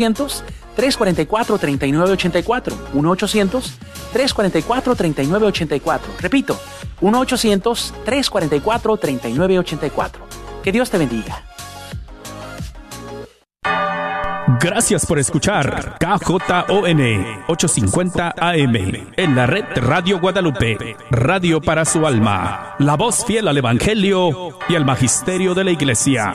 1-800-344-3984. 1-800-344-3984. Repito, 1-800-344-3984. Que Dios te bendiga. Gracias por escuchar KJON 850 AM en la red Radio Guadalupe, radio para su alma, la voz fiel al Evangelio y al Magisterio de la Iglesia.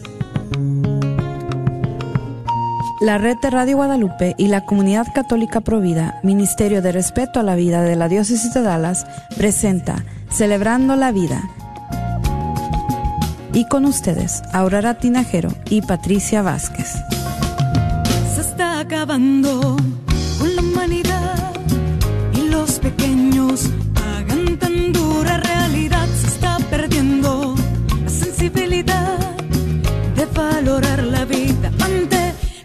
La red de Radio Guadalupe y la Comunidad Católica Provida, Ministerio de Respeto a la Vida de la Diócesis de Dallas, presenta Celebrando la Vida. Y con ustedes, Aurora Tinajero y Patricia Vázquez. Se está acabando y los pequeños pagan tan dura realidad. Se está perdiendo la sensibilidad de valorar la vida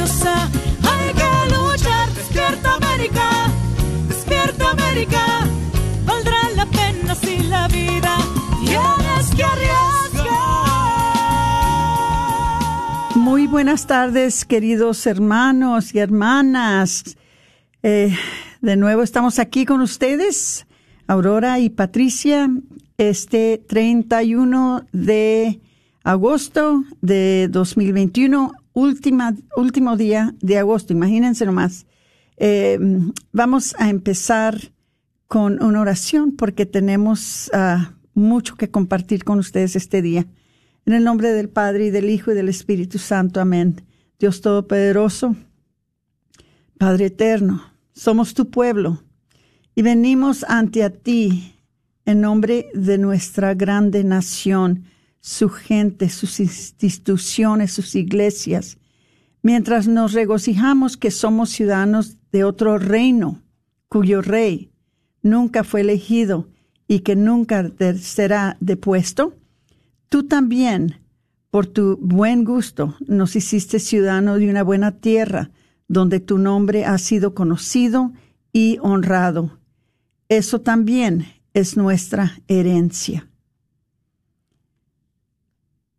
hay que luchar. Despierta América, despierta América. Valdrá la pena si la vida tienes que arriesgar. Muy buenas tardes, queridos hermanos y hermanas. Eh, de nuevo estamos aquí con ustedes, Aurora y Patricia, este 31 de agosto de 2021, última, último día de agosto, imagínense nomás. Eh, vamos a empezar con una oración porque tenemos ah, mucho que compartir con ustedes este día. En el nombre del Padre y del Hijo y del Espíritu Santo. Amén. Dios Todopoderoso, Padre Eterno, somos tu pueblo y venimos ante a ti en nombre de nuestra grande nación su gente, sus instituciones, sus iglesias, mientras nos regocijamos que somos ciudadanos de otro reino, cuyo rey nunca fue elegido y que nunca será depuesto, tú también, por tu buen gusto, nos hiciste ciudadano de una buena tierra, donde tu nombre ha sido conocido y honrado. Eso también es nuestra herencia.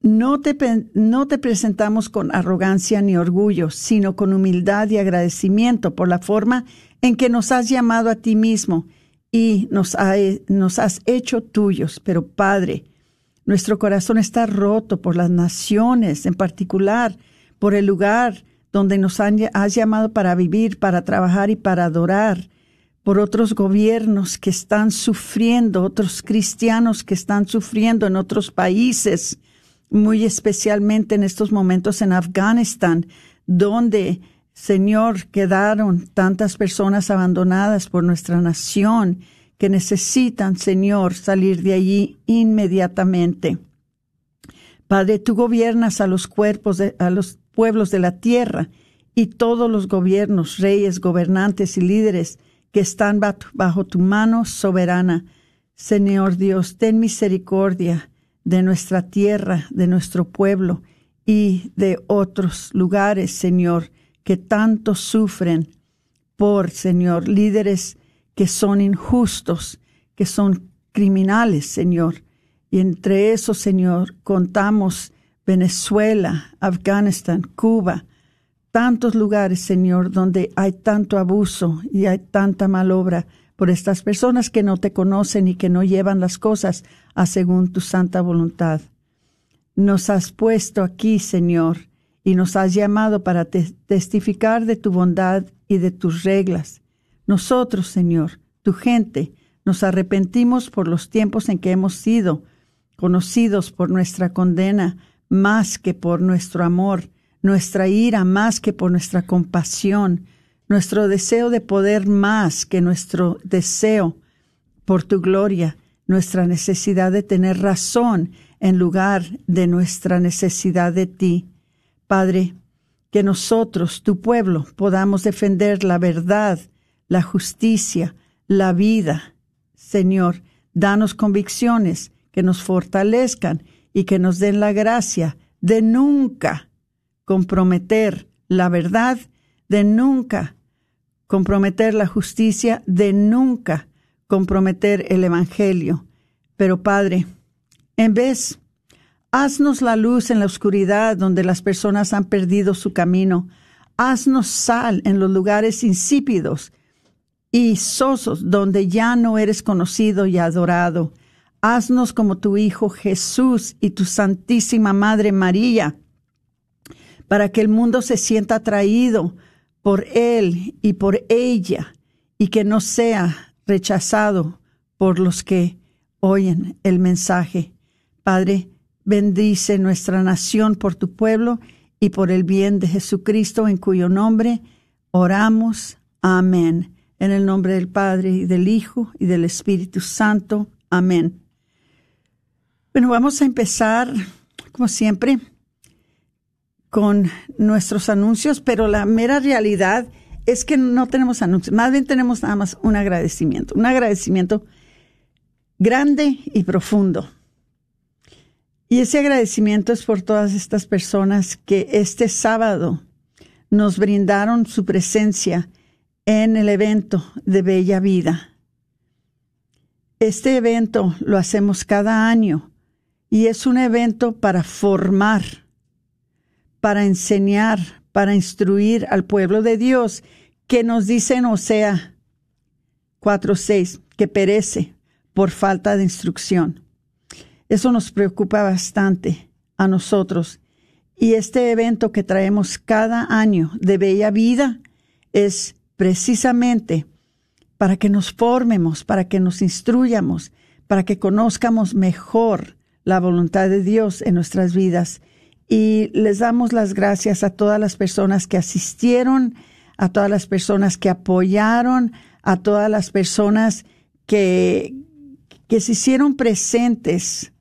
No te, no te presentamos con arrogancia ni orgullo, sino con humildad y agradecimiento por la forma en que nos has llamado a ti mismo y nos, nos has hecho tuyos. Pero Padre, nuestro corazón está roto por las naciones, en particular por el lugar donde nos has llamado para vivir, para trabajar y para adorar, por otros gobiernos que están sufriendo, otros cristianos que están sufriendo en otros países, muy especialmente en estos momentos en Afganistán, donde, Señor, quedaron tantas personas abandonadas por nuestra nación que necesitan, Señor, salir de allí inmediatamente. Padre, tú gobiernas a los cuerpos de, a los pueblos de la tierra y todos los gobiernos, reyes, gobernantes y líderes que están bajo tu mano soberana. Señor Dios, ten misericordia de nuestra tierra, de nuestro pueblo y de otros lugares, Señor, que tanto sufren por, Señor, líderes que son injustos, que son criminales, Señor. Y entre esos, Señor, contamos Venezuela, Afganistán, Cuba, tantos lugares, Señor, donde hay tanto abuso y hay tanta malobra por estas personas que no te conocen y que no llevan las cosas a según tu santa voluntad. Nos has puesto aquí, Señor, y nos has llamado para testificar de tu bondad y de tus reglas. Nosotros, Señor, tu gente, nos arrepentimos por los tiempos en que hemos sido conocidos por nuestra condena más que por nuestro amor, nuestra ira más que por nuestra compasión, nuestro deseo de poder más que nuestro deseo por tu gloria, nuestra necesidad de tener razón en lugar de nuestra necesidad de ti. Padre, que nosotros, tu pueblo, podamos defender la verdad, la justicia, la vida. Señor, danos convicciones que nos fortalezcan y que nos den la gracia de nunca comprometer la verdad, de nunca comprometer la justicia, de nunca comprometer el Evangelio. Pero Padre, en vez, haznos la luz en la oscuridad donde las personas han perdido su camino. Haznos sal en los lugares insípidos y sosos donde ya no eres conocido y adorado. Haznos como tu Hijo Jesús y tu Santísima Madre María, para que el mundo se sienta atraído por Él y por ella, y que no sea rechazado por los que oyen el mensaje. Padre, bendice nuestra nación por tu pueblo y por el bien de Jesucristo, en cuyo nombre oramos. Amén. En el nombre del Padre y del Hijo y del Espíritu Santo. Amén. Bueno, vamos a empezar, como siempre, con nuestros anuncios, pero la mera realidad es que no tenemos anuncios, más bien tenemos nada más un agradecimiento, un agradecimiento grande y profundo. Y ese agradecimiento es por todas estas personas que este sábado nos brindaron su presencia en el evento de Bella Vida. Este evento lo hacemos cada año y es un evento para formar, para enseñar, para instruir al pueblo de Dios que nos dice en Osea 4:6 que perece por falta de instrucción. Eso nos preocupa bastante a nosotros. Y este evento que traemos cada año de Bella Vida es precisamente para que nos formemos, para que nos instruyamos, para que conozcamos mejor la voluntad de Dios en nuestras vidas. Y les damos las gracias a todas las personas que asistieron, a todas las personas que apoyaron, a todas las personas que, que se hicieron presentes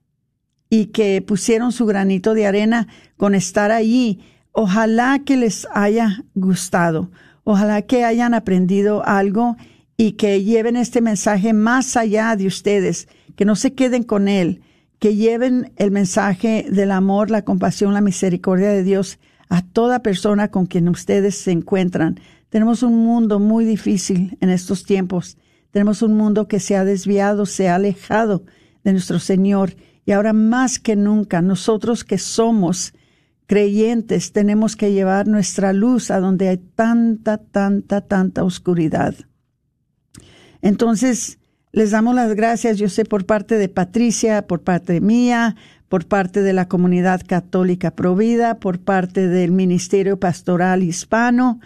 y que pusieron su granito de arena con estar allí. Ojalá que les haya gustado. Ojalá que hayan aprendido algo y que lleven este mensaje más allá de ustedes, que no se queden con él, que lleven el mensaje del amor, la compasión, la misericordia de Dios a toda persona con quien ustedes se encuentran. Tenemos un mundo muy difícil en estos tiempos. Tenemos un mundo que se ha desviado, se ha alejado de nuestro Señor. Y ahora más que nunca, nosotros que somos creyentes tenemos que llevar nuestra luz a donde hay tanta, tanta, tanta oscuridad. Entonces, les damos las gracias, yo sé, por parte de Patricia, por parte mía, por parte de la comunidad católica provida, por parte del Ministerio Pastoral Hispano,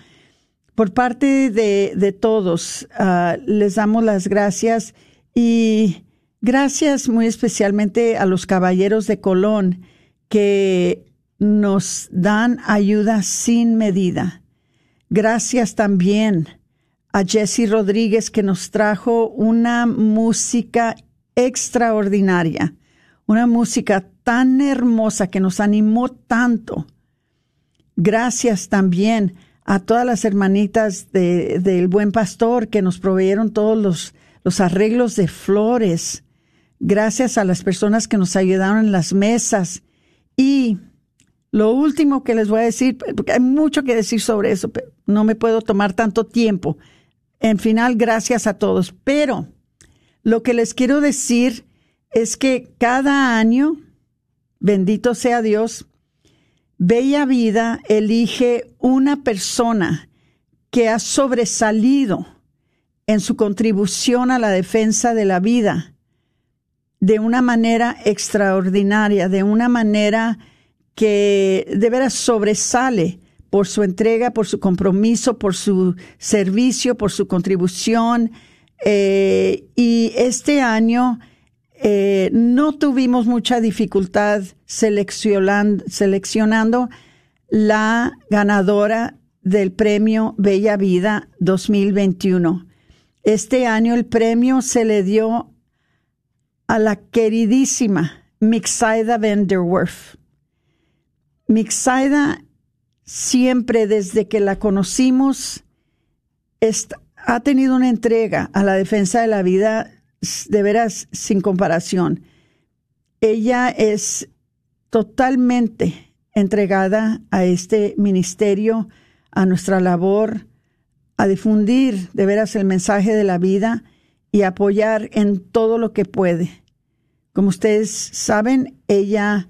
por parte de, de todos. Ah, les damos las gracias y gracias muy especialmente a los caballeros de Colón que nos dan ayuda sin medida. Gracias también a Jesse Rodríguez que nos trajo una música extraordinaria, una música tan hermosa que nos animó tanto. Gracias también a todas las hermanitas del Buen Pastor que nos proveyeron todos los, los arreglos de flores. Gracias a las personas que nos ayudaron en las mesas y lo último que les voy a decir, porque hay mucho que decir sobre eso, pero no me puedo tomar tanto tiempo. En final, gracias a todos. Pero lo que les quiero decir es que cada año, bendito sea Dios, Bella Vida elige una persona que ha sobresalido en su contribución a la defensa de la vida de una manera extraordinaria, de una manera que de veras sobresale por su entrega, por su compromiso, por su servicio, por su contribución. Eh, y este año eh, no tuvimos mucha dificultad seleccionando, seleccionando la ganadora del premio Bella Vida 2021. Este año el premio se le dio a la queridísima Mixaida Vanderwerf. Mixaida siempre desde que la conocimos ha tenido una entrega a la defensa de la vida de veras sin comparación. Ella es totalmente entregada a este ministerio, a nuestra labor, a difundir de veras el mensaje de la vida y apoyar en todo lo que puede. Como ustedes saben, ella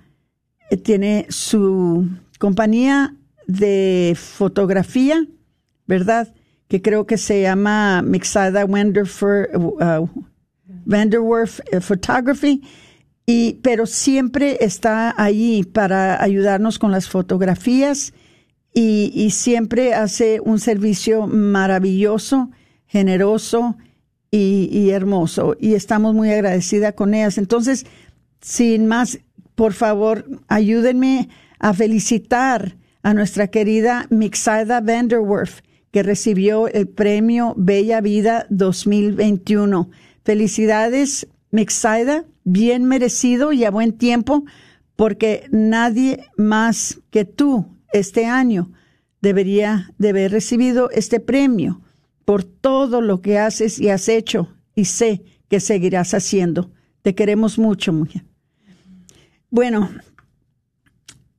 eh, tiene su compañía de fotografía, ¿verdad? Que creo que se llama Mixada Vanderwerf uh, Photography, y, pero siempre está ahí para ayudarnos con las fotografías y, siempre hace un servicio maravilloso, generoso y, hermoso. Y estamos muy agradecida con ellas. Entonces, sin más, por favor, ayúdenme a felicitar a nuestra querida Mixada Vanderwerf, que recibió el premio Bella Vida 2021. Felicidades, Mixada, bien merecido y a buen tiempo, porque nadie más que tú este año debería de haber recibido este premio por todo lo que haces y has hecho y sé que seguirás haciendo. Te queremos mucho, mujer. Bueno,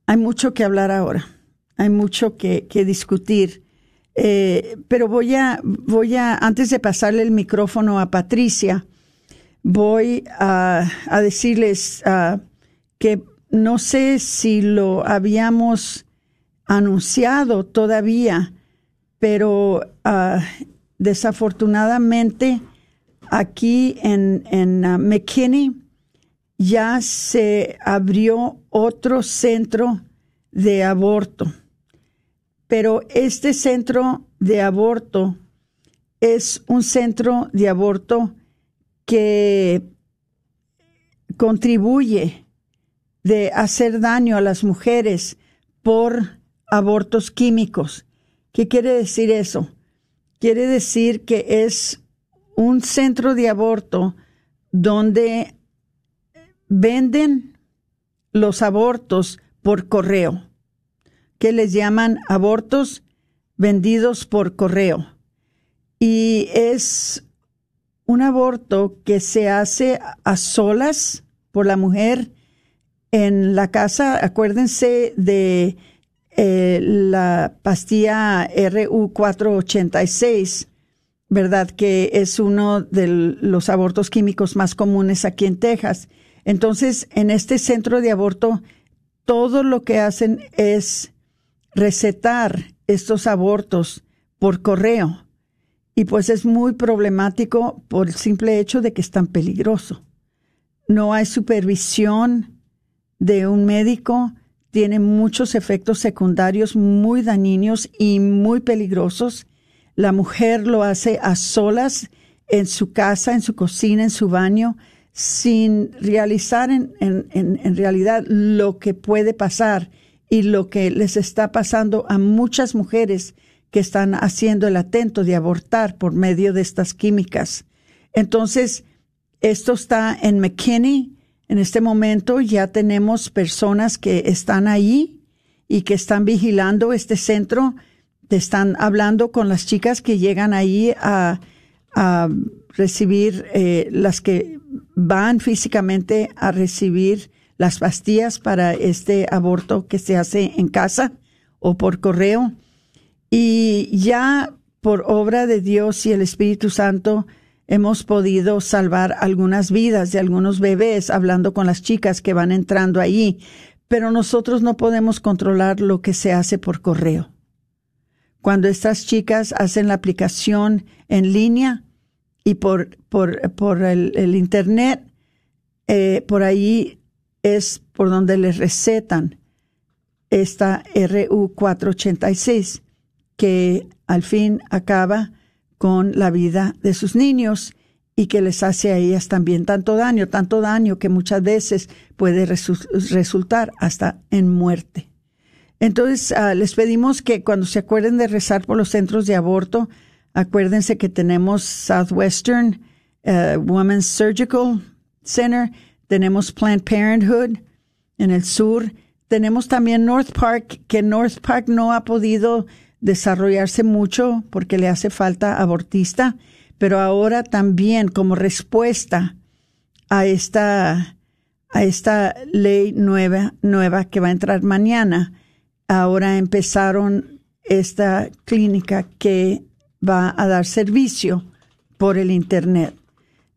hay mucho que hablar ahora hay mucho que, discutir. Eh, pero voy a, voy a, antes de pasarle el micrófono a Patricia, voy a, decirles que no sé si lo habíamos anunciado todavía, pero ah, desafortunadamente aquí en, en ah, McKinney ya se abrió otro centro de aborto pero este centro de aborto es un centro de aborto que contribuye de hacer daño a las mujeres por abortos químicos. ¿Qué quiere decir eso? Quiere decir que es un centro de aborto donde venden los abortos por correo que les llaman abortos vendidos por correo. Y es un aborto que se hace a solas por la mujer en la casa. Acuérdense de eh, la pastilla RU486, ¿verdad? Que es uno de los abortos químicos más comunes aquí en Texas. Entonces, en este centro de aborto, todo lo que hacen es recetar estos abortos por correo. Y pues es muy problemático por el simple hecho de que es tan peligroso. No hay supervisión de un médico, tiene muchos efectos secundarios muy dañinos y muy peligrosos. La mujer lo hace a solas en su casa, en su cocina, en su baño, sin realizar en, en, en realidad lo que puede pasar y lo que les está pasando a muchas mujeres que están haciendo el atento de abortar por medio de estas químicas. Entonces, esto está en McKinney. En este momento ya tenemos personas que están ahí y que están vigilando este centro. Están hablando con las chicas que llegan ahí a, recibir, eh, las que van físicamente a recibir las pastillas para este aborto que se hace en casa o por correo. Y ya por obra de Dios y el Espíritu Santo hemos podido salvar algunas vidas de algunos bebés hablando con las chicas que van entrando ahí. pero nosotros no podemos controlar lo que se hace por correo. Cuando estas chicas hacen la aplicación en línea y por, por, por el, Internet, eh, por ahí es por donde les recetan esta RU 486, que al fin acaba con la vida de sus niños y que les hace a ellas también tanto daño, tanto daño que muchas veces puede resultar hasta en muerte. Entonces, ah, les pedimos que cuando se acuerden de rezar por los centros de aborto, acuérdense que tenemos Southwestern uh, Women's Surgical Center, tenemos Planned Parenthood en el sur, tenemos también North Park, que North Park no ha podido desarrollarse mucho porque le hace falta abortista, pero ahora también como respuesta a esta, a esta ley nueva, nueva que va a entrar mañana, ahora empezaron esta clínica que va a dar servicio por el Internet.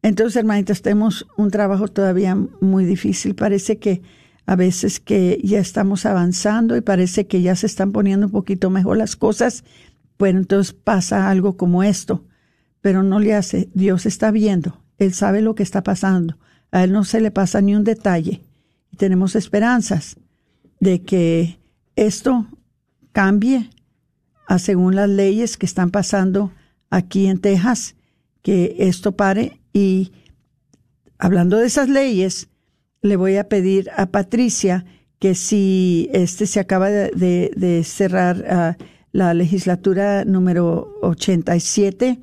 Entonces, hermanitas, tenemos un trabajo todavía muy difícil. Parece que a veces que ya estamos avanzando y parece que ya se están poniendo un poquito mejor las cosas, bueno, entonces pasa algo como esto, pero no le hace, Dios está viendo, Él sabe lo que está pasando, a Él no se le pasa ni un detalle. Y tenemos esperanzas de que esto cambie a según las leyes que están pasando aquí en Texas, que esto pare y hablando de esas leyes, le voy a pedir a Patricia que si este se acaba de, cerrar ah, la legislatura número 87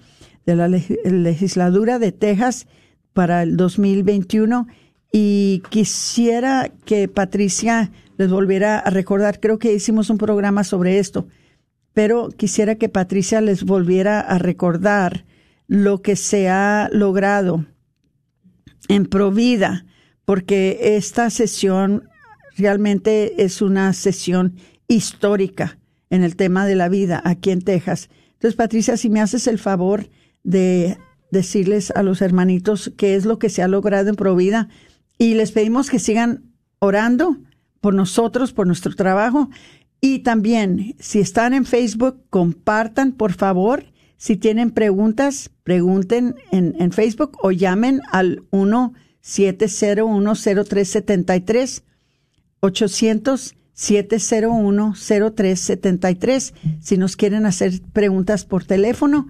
de la legislatura de Texas para el 2021 y quisiera que Patricia les volviera a recordar, creo que hicimos un programa sobre esto, pero quisiera que Patricia les volviera a recordar lo que se ha logrado en Provida porque esta sesión realmente es una sesión histórica en el tema de la vida aquí en Texas. Entonces, Patricia, si me haces el favor de decirles a los hermanitos qué es lo que se ha logrado en Provida y les pedimos que sigan orando por nosotros, por nuestro trabajo y también si están en Facebook, compartan por favor. Si tienen preguntas, pregunten en, en Facebook o llamen al 1 7010373 800 7010373 si nos quieren hacer preguntas por teléfono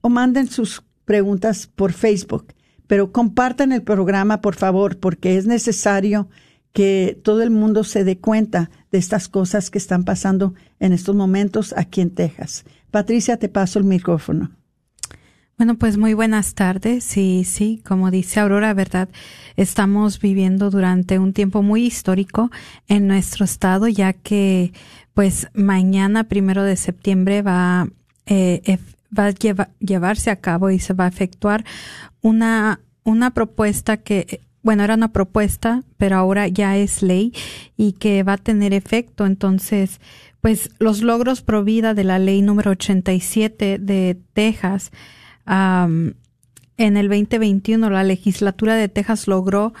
o manden sus preguntas por Facebook. Pero compartan el programa, por favor, porque es necesario que todo el mundo se dé cuenta de estas cosas que están pasando en estos momentos aquí en Texas. Patricia, te paso el micrófono. Bueno, pues muy buenas tardes. Sí, sí, como dice Aurora, ¿verdad? Estamos viviendo durante un tiempo muy histórico en nuestro estado, ya que pues mañana, primero de septiembre, va, eh, va a llevarse a cabo y se va a efectuar una, una propuesta que bueno, era una propuesta, pero ahora ya es ley y que va a tener efecto. Entonces, pues los logros pro vida de la ley número 87 de Texas en el 2021 la legislatura de Texas logró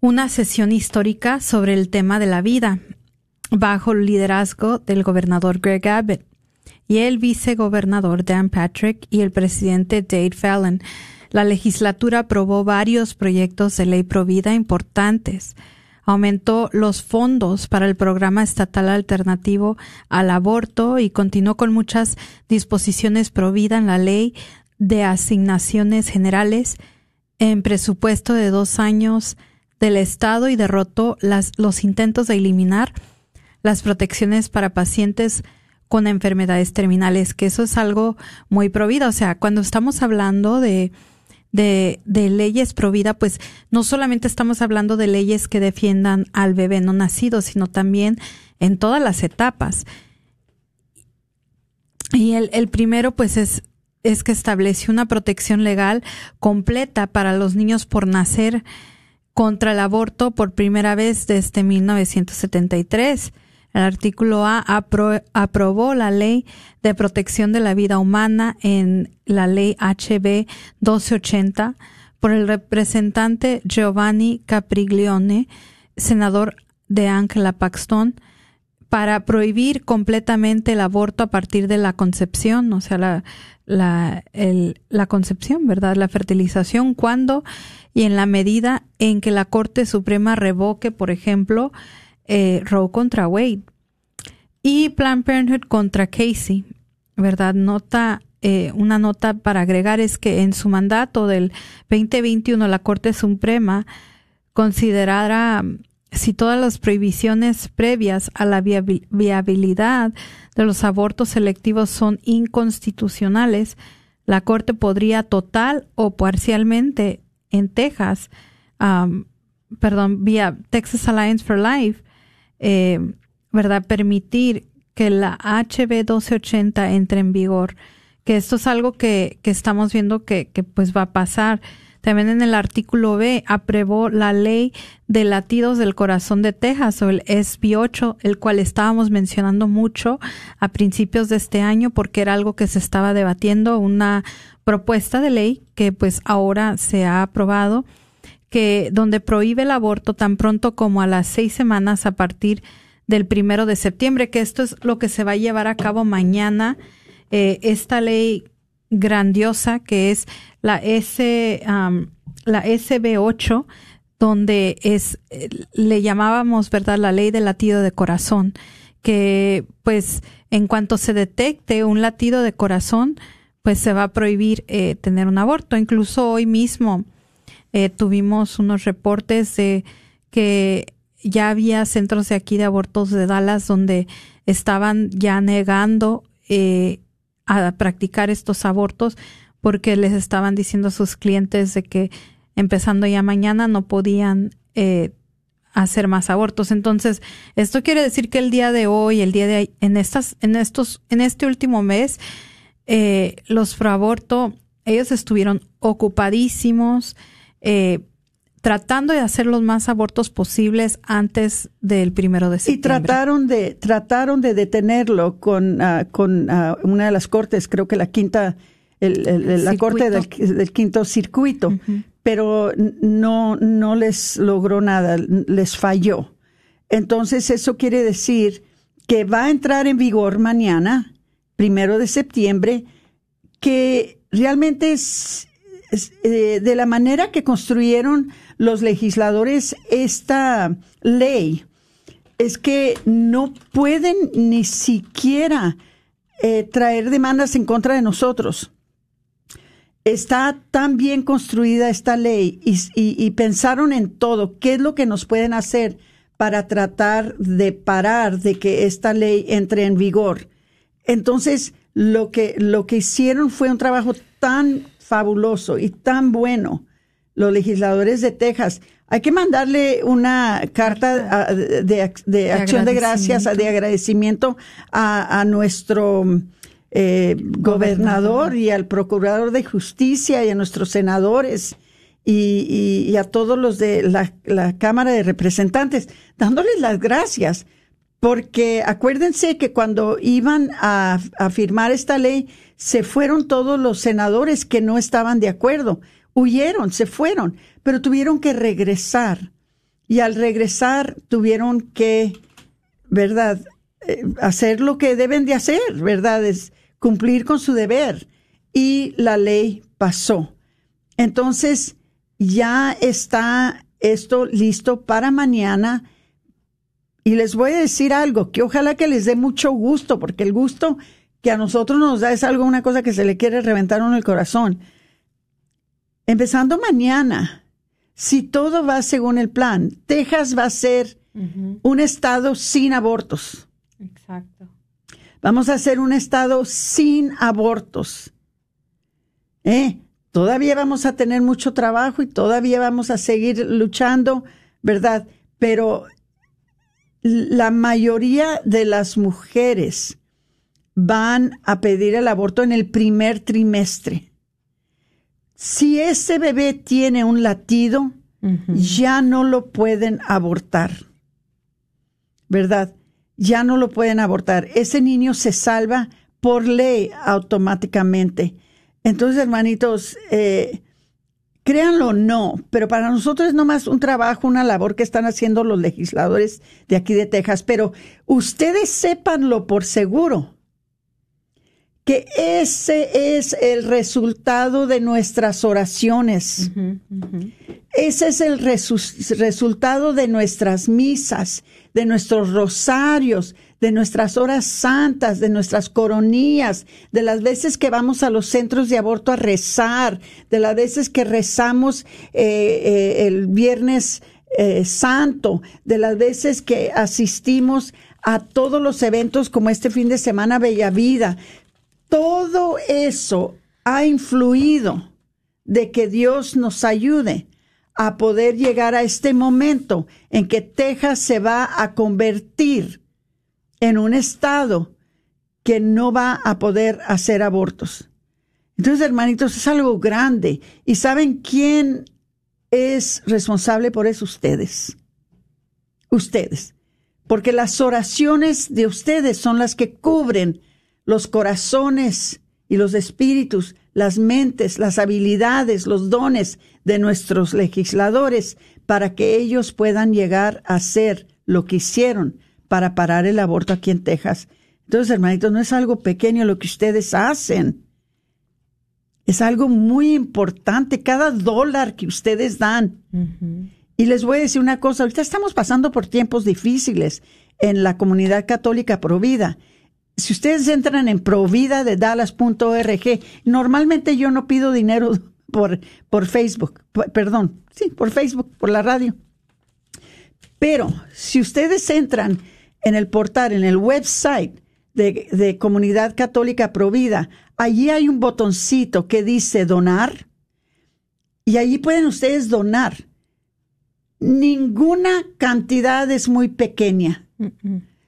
una sesión histórica sobre el tema de la vida bajo el liderazgo del gobernador Greg Abbott y el vicegobernador Dan Patrick y el presidente Dave Fallon. La legislatura aprobó varios proyectos de ley provida importantes. Aumentó los fondos para el programa estatal alternativo al aborto y continuó con muchas disposiciones provida en la ley de asignaciones generales en presupuesto de dos años del Estado y derrotó las, los intentos de eliminar las protecciones para pacientes con enfermedades terminales, que eso es algo muy provida. O sea, cuando estamos hablando de, de, de leyes provida, pues no solamente estamos hablando de leyes que defiendan al bebé no nacido, sino también en todas las etapas. Y el, el primero, pues, es es que estableció una protección legal completa para los niños por nacer contra el aborto por primera vez desde 1973. El artículo A aprobó la ley de protección de la vida humana en la ley HB 1280 por el representante Giovanni Capriglione, senador de Angela Paxton para prohibir completamente el aborto a partir de la concepción, o sea, la, concepción, ¿verdad? La fertilización, cuando y en la medida en que la Corte Suprema revoque, por ejemplo, eh, Roe contra Wade y Planned Parenthood contra Casey, ¿verdad? Nota, eh, una nota para agregar es que en su mandato del 2021 la Corte Suprema considerará si todas las prohibiciones previas a la viabilidad de los abortos selectivos son inconstitucionales, la Corte podría total o parcialmente en Texas, perdón, vía Texas Alliance for Life, eh, ¿verdad? Permitir que la HB 1280 entre en vigor, que esto es algo que, que estamos viendo que, que pues va a pasar. También en el artículo B aprobó la ley de latidos del corazón de Texas o el SB 8, el cual estábamos mencionando mucho a principios de este año porque era algo que se estaba debatiendo, una propuesta de ley que pues ahora se ha aprobado que donde prohíbe el aborto tan pronto como a las seis semanas a partir del primero de septiembre, que esto es lo que se va a llevar a cabo mañana. Eh, esta ley grandiosa que es la S, la SB8, donde es, le llamábamos, ¿verdad?, la ley del latido de corazón, que pues en cuanto se detecte un latido de corazón, pues se va a prohibir eh, tener un aborto. Incluso hoy mismo eh, tuvimos unos reportes de que ya había centros de aquí de abortos de Dallas donde estaban ya negando eh, a practicar estos abortos porque les estaban diciendo a sus clientes de que empezando ya mañana no podían eh, hacer más abortos. Entonces, esto quiere decir que el día de hoy, el día de en estas, en estos, en este último mes, eh, los proaborto, ellos estuvieron ocupadísimos, eh, tratando de hacer los más abortos posibles antes del primero de septiembre. Y trataron de, trataron de detenerlo con, ah, con ah, una de las cortes, creo que la quinta, el, la corte del, quinto circuito, pero no, no les logró nada, les falló. Entonces eso quiere decir que va a entrar en vigor mañana, primero de septiembre, que realmente es, eh, de la manera que construyeron los legisladores esta ley es que no pueden ni siquiera eh, traer demandas en contra de nosotros. Está tan bien construida esta ley y, pensaron en todo, qué es lo que nos pueden hacer para tratar de parar de que esta ley entre en vigor. Entonces, lo que, lo que hicieron fue un trabajo tan fabuloso y tan bueno los legisladores de Texas. Hay que mandarle una carta de, acción de gracias, de agradecimiento a, nuestro eh, gobernador y al procurador de justicia y a nuestros senadores y, a todos los de la, Cámara de Representantes, dándoles las gracias. Porque acuérdense que cuando iban a firmar esta ley, se fueron todos los senadores que no estaban de acuerdo huyeron, se fueron, pero tuvieron que regresar. Y al regresar tuvieron que, ¿verdad?, eh, hacer lo que deben de hacer, ¿verdad? Es cumplir con su deber. Y la ley pasó. Entonces, ya está esto listo para mañana. Y les voy a decir algo, que ojalá que les dé mucho gusto, porque el gusto que a nosotros nos da es algo, una cosa que se le quiere reventar en el corazón empezando mañana, si todo va según el plan, Texas va a ser un estado sin abortos. Exacto. Vamos a ser un estado sin abortos. ¿Eh? Todavía vamos a tener mucho trabajo y todavía vamos a seguir luchando, ¿verdad? Pero la mayoría de las mujeres van a pedir el aborto en el primer trimestre si ese bebé tiene un latido, ya no lo pueden abortar. ¿Verdad? Ya no lo pueden abortar. Ese niño se salva por ley automáticamente. Entonces, hermanitos, eh, créanlo o no, pero para nosotros es nomás un trabajo, una labor que están haciendo los legisladores de aquí de Texas, pero ustedes sépanlo por seguro que ese es el resultado de nuestras oraciones. Ese es el resultado de nuestras misas, de nuestros rosarios, de nuestras horas santas, de nuestras coronías, de las veces que vamos a los centros de aborto a rezar, de las veces que rezamos eh, eh, el viernes eh, santo, de las veces que asistimos a todos los eventos como este fin de semana Bella Vida, todo eso ha influido de que Dios nos ayude a poder llegar a este momento en que Texas se va a convertir en un estado que no va a poder hacer abortos. Entonces, hermanitos, es algo grande. ¿Y saben quién es responsable por eso? Ustedes. Ustedes. Porque las oraciones de ustedes son las que cubren los corazones y los espíritus, las mentes, las habilidades, los dones de nuestros legisladores para que ellos puedan llegar a hacer lo que hicieron para parar el aborto aquí en Texas. Entonces, hermanitos, no es algo pequeño lo que ustedes hacen. Es algo muy importante, cada dólar que ustedes dan. Y les voy a decir una cosa, ahorita estamos pasando por tiempos difíciles en la comunidad católica provida si ustedes entran en provida de Dallas.org, normalmente yo no pido dinero por, por Facebook, perdón, sí, por Facebook, por la radio. Pero si ustedes entran en el portal, en el website de, de Comunidad Católica Provida, allí hay un botoncito que dice donar y allí pueden ustedes donar. Ninguna cantidad es muy pequeña.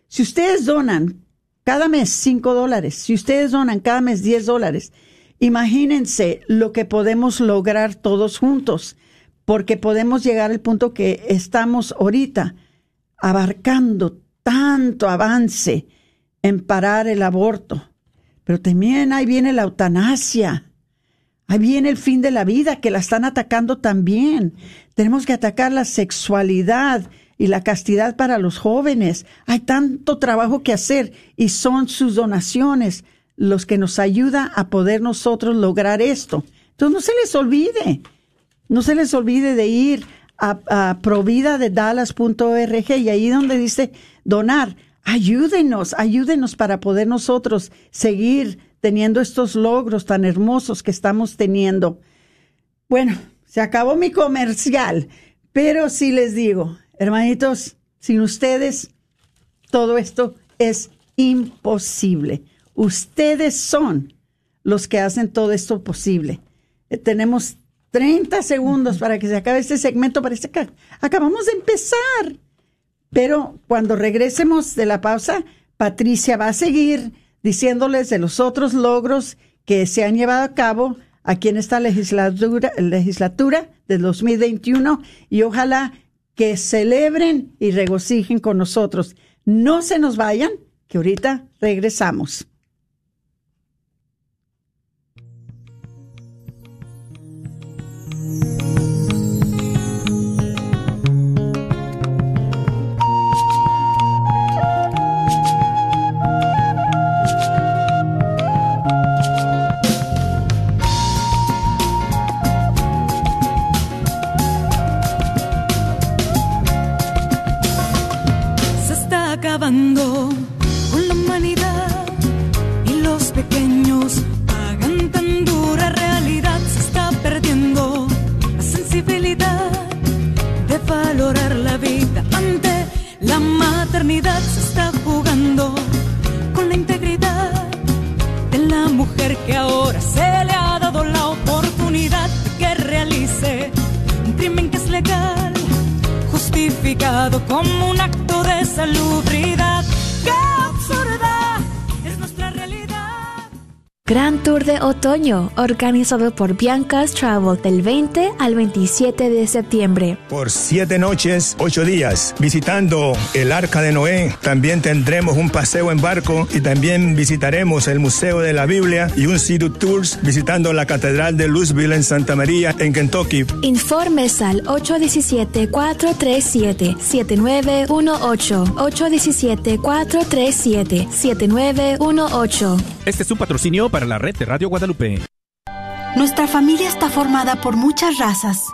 Si ustedes donan cada mes 5 dólares. Si ustedes donan cada mes 10 dólares, imagínense lo que podemos lograr todos juntos, porque podemos llegar al punto que estamos ahorita abarcando tanto avance en parar el aborto. Pero también ahí viene la eutanasia. Ahí viene el fin de la vida, que la están atacando también. Tenemos que atacar la sexualidad y la castidad para los jóvenes. Hay tanto trabajo que hacer y son sus donaciones los que nos ayuda a poder nosotros lograr esto. Entonces no se les olvide, no se les olvide de ir a, provida de Dallas.org y ahí donde dice donar, ayúdenos, ayúdenos para poder nosotros seguir teniendo estos logros tan hermosos que estamos teniendo. Bueno, se acabó mi comercial, pero sí les digo, Hermanitos, sin ustedes, todo esto es imposible. Ustedes son los que hacen todo esto posible. Eh, tenemos 30 segundos para que se acabe este segmento. Parece que acabamos de empezar. Pero cuando regresemos de la pausa, Patricia va a seguir diciéndoles de los otros logros que se han llevado a cabo aquí en esta legislatura, legislatura de 2021 y ojalá que celebren y regocijen con nosotros. No se nos vayan, que ahorita regresamos. Que ahora se le ha dado la oportunidad que realice un crimen que es legal justificado como un acto de salubridad. Gran Tour de Otoño, organizado por Bianca's Travel del 20 al 27 de septiembre. Por siete noches, ocho días, visitando el Arca de Noé. También tendremos un paseo en barco y también visitaremos el Museo de la Biblia y un City Tours visitando la Catedral de Louisville en Santa María, en Kentucky. Informes al 817-437-7918. 817-437-7918. Este es un patrocinio para la red de Radio Guadalupe. Nuestra familia está formada por muchas razas,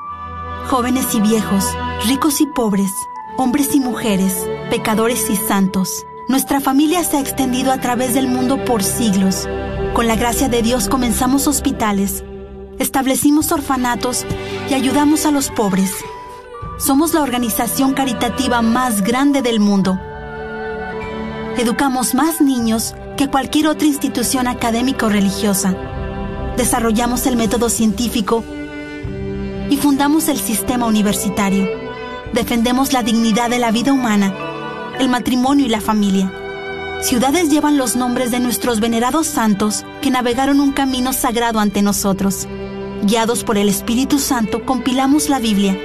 jóvenes y viejos, ricos y pobres, hombres y mujeres, pecadores y santos. Nuestra familia se ha extendido a través del mundo por siglos. Con la gracia de Dios comenzamos hospitales, establecimos orfanatos y ayudamos a los pobres. Somos la organización caritativa más grande del mundo. Educamos más niños que cualquier otra institución académica o religiosa. Desarrollamos el método científico y fundamos el sistema universitario. Defendemos la dignidad de la vida humana, el matrimonio y la familia. Ciudades llevan los nombres de nuestros venerados santos que navegaron un camino sagrado ante nosotros. Guiados por el Espíritu Santo, compilamos la Biblia.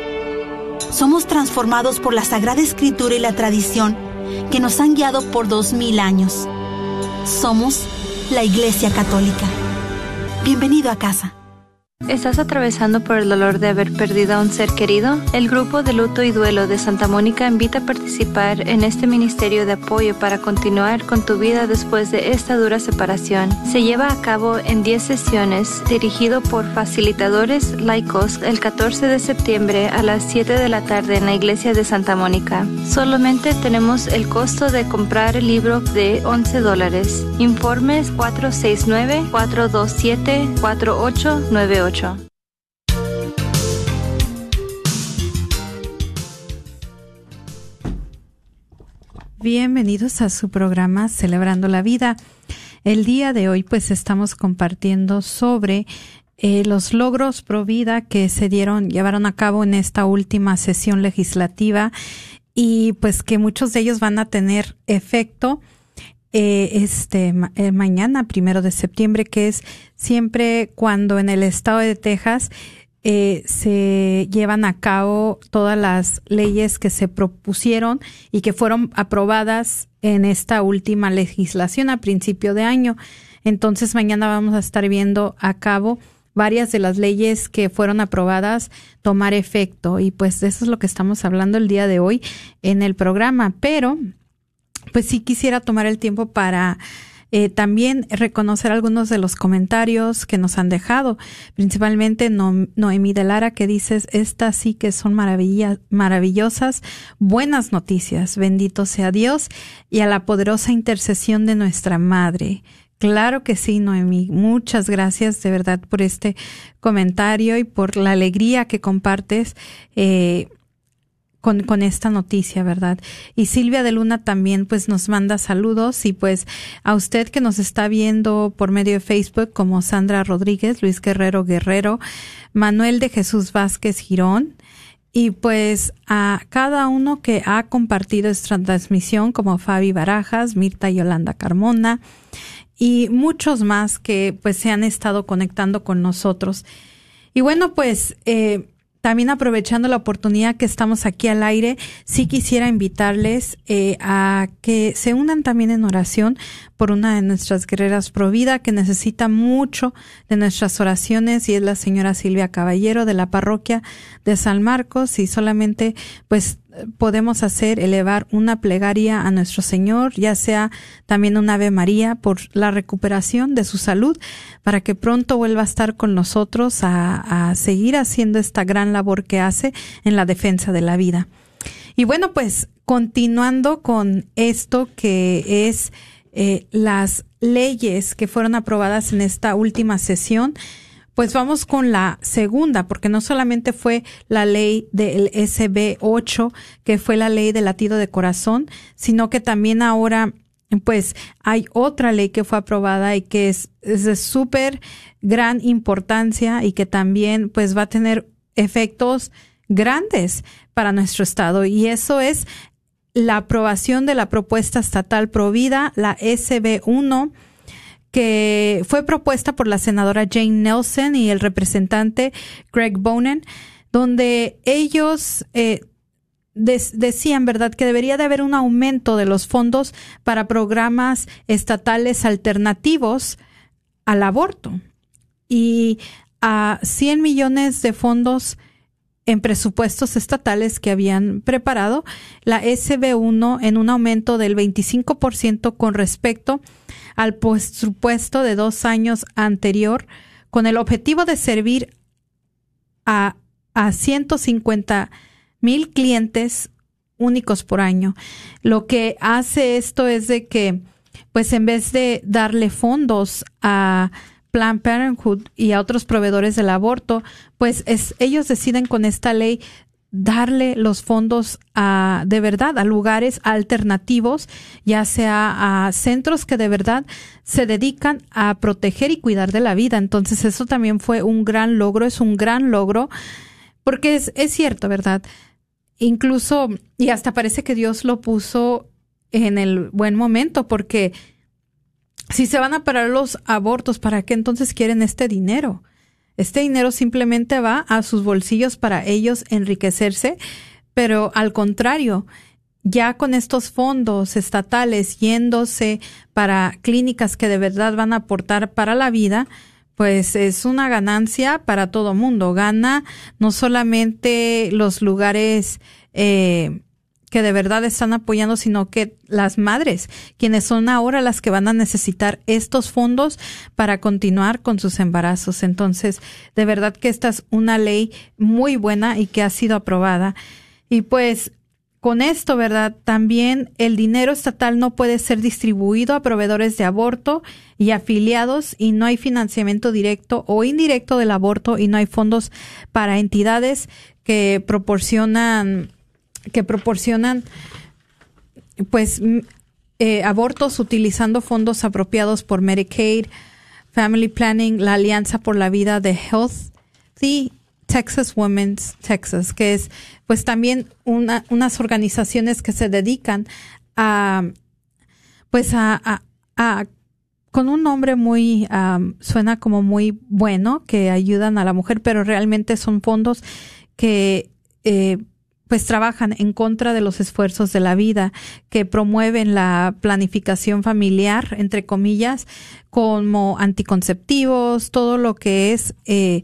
Somos transformados por la Sagrada Escritura y la tradición que nos han guiado por dos mil años. Somos la Iglesia Católica. Bienvenido a casa. ¿Estás atravesando por el dolor de haber perdido a un ser querido? El grupo de luto y duelo de Santa Mónica invita a participar en este ministerio de apoyo para continuar con tu vida después de esta dura separación. Se lleva a cabo en 10 sesiones, dirigido por facilitadores laicos el 14 de septiembre a las 7 de la tarde en la iglesia de Santa Mónica. Solamente tenemos el costo de comprar el libro de 11 dólares. Informes 469 427 4898 Bienvenidos a su programa Celebrando la Vida. El día de hoy pues estamos compartiendo sobre eh, los logros pro vida que se dieron, llevaron a cabo en esta última sesión legislativa y pues que muchos de ellos van a tener efecto eh, este eh, mañana, primero de septiembre, que es siempre cuando en el estado de Texas eh, se llevan a cabo todas las leyes que se propusieron y que fueron aprobadas en esta última legislación a principio de año. Entonces mañana vamos a estar viendo a cabo varias de las leyes que fueron aprobadas tomar efecto y pues eso es lo que estamos hablando el día de hoy en el programa. Pero pues sí quisiera tomar el tiempo para eh, también reconocer algunos de los comentarios que nos han dejado, principalmente Noemí de Lara, que dices, estas sí que son maravillosas, buenas noticias, bendito sea Dios y a la poderosa intercesión de nuestra Madre. Claro que sí, Noemí. Muchas gracias de verdad por este comentario y por la alegría que compartes. Eh, con, con esta noticia, ¿verdad? Y Silvia de Luna también pues nos manda saludos y pues a usted que nos está viendo por medio de Facebook como Sandra Rodríguez, Luis Guerrero Guerrero, Manuel de Jesús Vázquez Girón, y pues a cada uno que ha compartido esta transmisión, como Fabi Barajas, Mirta Yolanda Carmona y muchos más que pues se han estado conectando con nosotros. Y bueno, pues eh, también aprovechando la oportunidad que estamos aquí al aire, sí quisiera invitarles eh, a que se unan también en oración por una de nuestras guerreras Provida que necesita mucho de nuestras oraciones y es la señora Silvia Caballero de la parroquia de San Marcos y solamente pues podemos hacer elevar una plegaria a nuestro Señor, ya sea también un Ave María por la recuperación de su salud, para que pronto vuelva a estar con nosotros a, seguir haciendo esta gran labor que hace en la defensa de la vida. Y bueno, pues continuando con esto que es eh, las leyes que fueron aprobadas en esta última sesión, pues vamos con la segunda, porque no solamente fue la ley del SB 8, que fue la ley del latido de corazón, sino que también ahora pues hay otra ley que fue aprobada y que es, de súper gran importancia y que también pues va a tener efectos grandes para nuestro estado. Y eso es la aprobación de la propuesta estatal Provida, la SB 1 que fue propuesta por la senadora Jane Nelson y el representante Greg Bonen, donde ellos eh, decían, ¿verdad?, que debería de haber un aumento de los fondos para programas estatales alternativos al aborto y a 100 millones de fondos en presupuestos estatales que habían preparado, la SB1 en un aumento del 25% con respecto al presupuesto de dos años anterior, con el objetivo de servir a, a 150 mil clientes únicos por año. Lo que hace esto es de que, pues en vez de darle fondos a Planned Parenthood y a otros proveedores del aborto, pues es, ellos deciden con esta ley darle los fondos a, de verdad a lugares alternativos, ya sea a centros que de verdad se dedican a proteger y cuidar de la vida. Entonces eso también fue un gran logro, es un gran logro, porque es, es cierto, ¿verdad? Incluso, y hasta parece que Dios lo puso en el buen momento, porque si se van a parar los abortos, ¿para qué entonces quieren este dinero? Este dinero simplemente va a sus bolsillos para ellos enriquecerse, pero al contrario, ya con estos fondos estatales yéndose para clínicas que de verdad van a aportar para la vida, pues es una ganancia para todo mundo. Gana no solamente los lugares eh, que de verdad están apoyando, sino que las madres, quienes son ahora las que van a necesitar estos fondos para continuar con sus embarazos. Entonces, de verdad que esta es una ley muy buena y que ha sido aprobada. Y pues con esto, ¿verdad? También el dinero estatal no puede ser distribuido a proveedores de aborto y afiliados y no hay financiamiento directo o indirecto del aborto y no hay fondos para entidades que proporcionan que proporcionan pues eh, abortos utilizando fondos apropiados por Medicaid, Family Planning, la Alianza por la Vida de Healthy Texas Women's Texas, que es pues también una, unas organizaciones que se dedican a pues a, a, con un nombre muy suena como muy bueno que ayudan a la mujer, pero realmente son fondos que eh, pues trabajan en contra de los esfuerzos de la vida, que promueven la planificación familiar, entre comillas, como anticonceptivos, todo lo que es eh,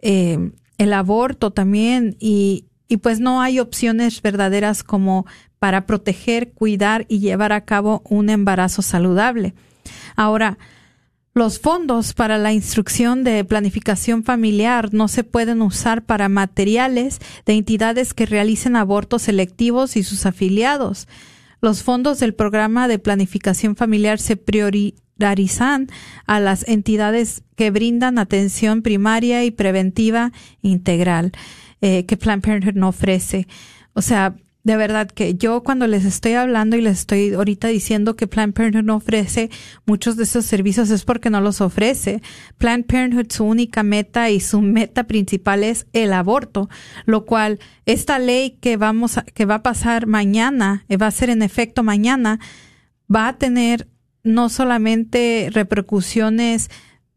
eh, el aborto también, y, y pues no hay opciones verdaderas como para proteger, cuidar y llevar a cabo un embarazo saludable. Ahora, los fondos para la instrucción de planificación familiar no se pueden usar para materiales de entidades que realicen abortos selectivos y sus afiliados. Los fondos del programa de planificación familiar se priorizan a las entidades que brindan atención primaria y preventiva integral eh, que Planned Parenthood no ofrece. O sea, de verdad que yo cuando les estoy hablando y les estoy ahorita diciendo que Planned Parenthood no ofrece muchos de esos servicios es porque no los ofrece. Planned Parenthood su única meta y su meta principal es el aborto, lo cual esta ley que vamos a, que va a pasar mañana, eh, va a ser en efecto mañana, va a tener no solamente repercusiones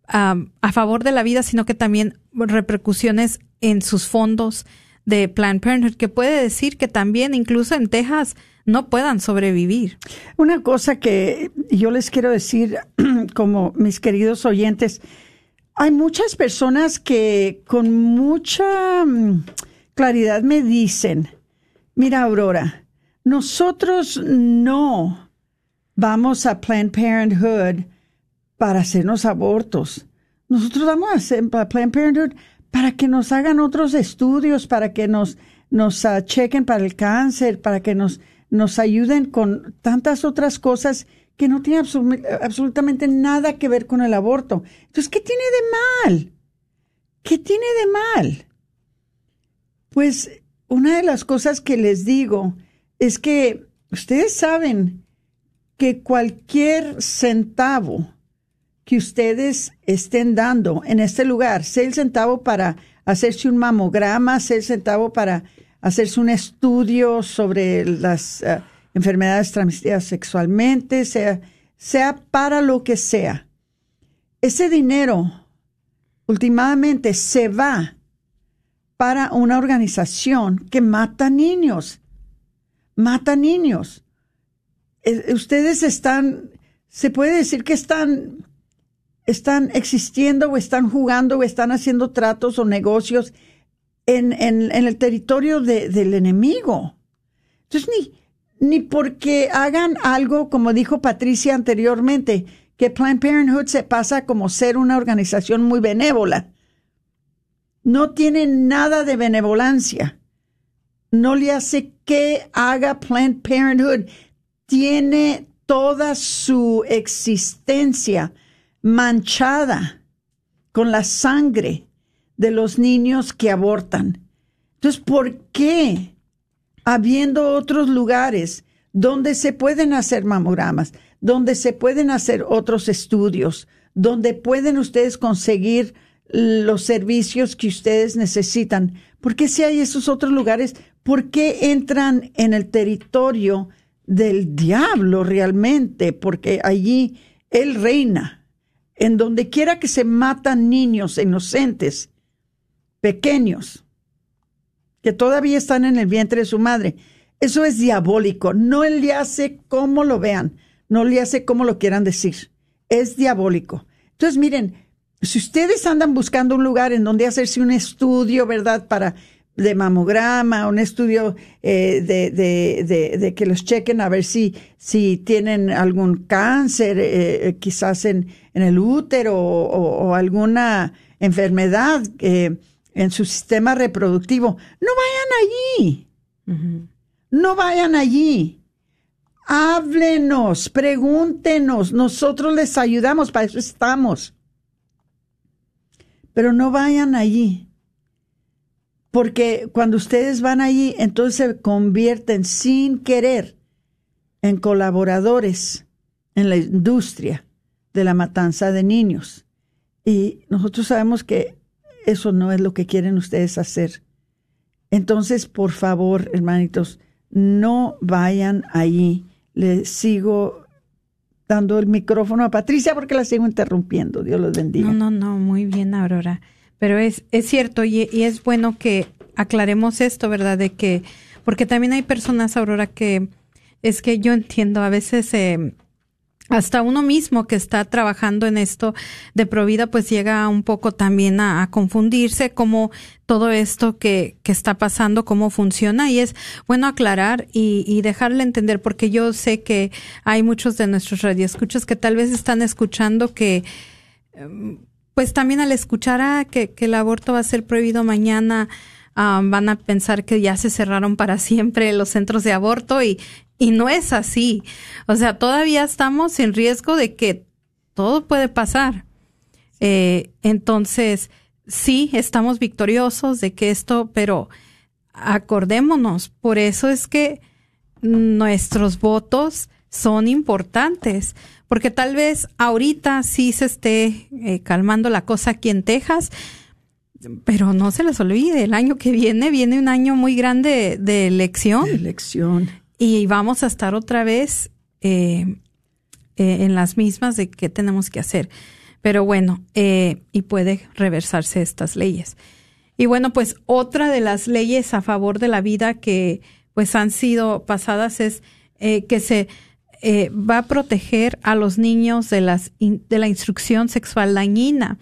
a favor de la vida, sino que también repercusiones en sus fondos, de Planned Parenthood, que puede decir que también incluso en Texas no puedan sobrevivir. Una cosa que yo les quiero decir, como mis queridos oyentes, hay muchas personas que con mucha mm, claridad me dicen, mira Aurora, nosotros no vamos a Planned Parenthood para hacernos abortos. Nosotros vamos a hacer a Planned Parenthood para que nos hagan otros estudios, para que nos, nos chequen para el cáncer, para que nos, nos ayuden con tantas otras cosas que no tienen absolutamente nada que ver con el aborto. Entonces, ¿qué tiene de mal? ¿Qué tiene de mal? Pues una de las cosas que les digo es que ustedes saben que cualquier centavo que ustedes estén dando en este lugar, sea el centavo para hacerse un mamograma, sea el centavo para hacerse un estudio sobre las eh, enfermedades transmitidas sexualmente, sea, sea para lo que sea. ese dinero últimamente se va para una organización que mata niños. Mata niños. Eh, Ustedes están, se puede decir que están, están existiendo o están jugando o están haciendo tratos o negocios en, en, el territorio de- del enemigo. Entonces, ni, ni porque hagan algo, como dijo Patricia anteriormente, que Planned Parenthood se pasa como ser una organización muy benévola. No tiene nada de benevolencia. No le hace que haga Planned Parenthood. Tiene toda su existencia manchada con la sangre de los niños que abortan. Entonces, ¿por qué, habiendo otros lugares donde se pueden hacer mamogramas, donde se pueden hacer otros estudios, donde pueden ustedes conseguir los servicios que ustedes necesitan? ¿Por qué si hay esos otros lugares, por qué entran en el territorio del diablo realmente? Porque allí él reina. En donde quiera que se matan niños inocentes, pequeños, que todavía están en el vientre de su madre. Eso es diabólico. No le hace como lo vean, no le hace como lo quieran decir. Es diabólico. Entonces, miren, si ustedes andan buscando un lugar en donde hacerse un estudio, ¿verdad? Para de mamograma, un estudio eh, de, de, de, de que los chequen a ver si, si tienen algún cáncer, eh, eh, quizás en, en el útero o, o alguna enfermedad eh, en su sistema reproductivo. No vayan allí. No vayan allí. Háblenos, pregúntenos, nosotros les ayudamos, para eso estamos. Pero no vayan allí, porque cuando ustedes van allí, entonces se convierten sin querer en colaboradores en la industria de la matanza de niños. Y nosotros sabemos que eso no es lo que quieren ustedes hacer. Entonces, por favor, hermanitos, no vayan allí. Le sigo dando el micrófono a Patricia porque la sigo interrumpiendo. Dios los bendiga. No, no, no, muy bien, Aurora. Pero es, es cierto y, y es bueno que aclaremos esto, ¿verdad? De que, porque también hay personas, Aurora, que es que yo entiendo, a veces eh, hasta uno mismo que está trabajando en esto de Provida, pues llega un poco también a, a confundirse cómo todo esto que, que está pasando, cómo funciona. Y es bueno aclarar y, y dejarle entender, porque yo sé que hay muchos de nuestros radioescuchos que tal vez están escuchando que, em, pues también al escuchar ah, que, que el aborto va a ser prohibido mañana, ah, van a pensar que ya se cerraron para siempre los centros de aborto y, y no es así. O sea, todavía estamos en riesgo de que todo puede pasar. Eh, entonces, sí, estamos victoriosos de que esto, pero acordémonos, por eso es que nuestros votos son importantes, porque tal vez ahorita sí se esté eh, calmando la cosa aquí en Texas, pero no se les olvide, el año que viene viene un año muy grande de elección. elección. Y vamos a estar otra vez eh, eh, en las mismas de qué tenemos que hacer. Pero bueno, eh, y puede reversarse estas leyes. Y bueno, pues otra de las leyes a favor de la vida que pues han sido pasadas es eh, que se eh, va a proteger a los niños de, las de la instrucción sexual dañina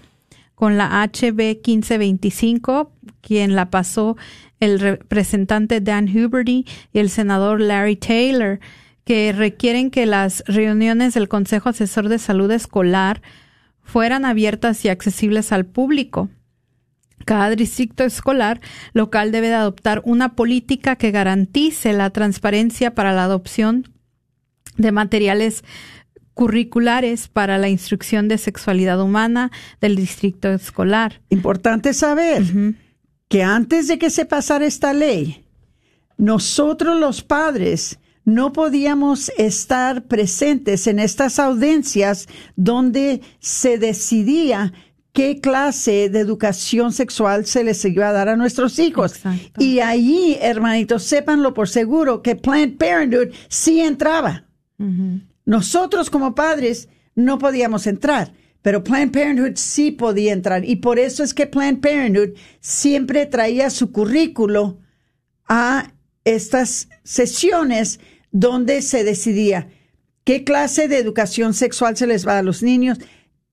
con la HB 1525, quien la pasó el representante Dan Huberty y el senador Larry Taylor, que requieren que las reuniones del Consejo Asesor de Salud Escolar fueran abiertas y accesibles al público. Cada distrito escolar local debe de adoptar una política que garantice la transparencia para la adopción de materiales curriculares para la instrucción de sexualidad humana del distrito escolar. Importante saber que antes de que se pasara esta ley, nosotros los padres no podíamos estar presentes en estas audiencias donde se decidía qué clase de educación sexual se les iba a dar a nuestros hijos. Y allí, hermanitos, sépanlo por seguro que Planned Parenthood sí entraba. Nosotros como padres no podíamos entrar, pero Planned Parenthood sí podía entrar. Y por eso es que Planned Parenthood siempre traía su currículo a estas sesiones donde se decidía qué clase de educación sexual se les va a los niños,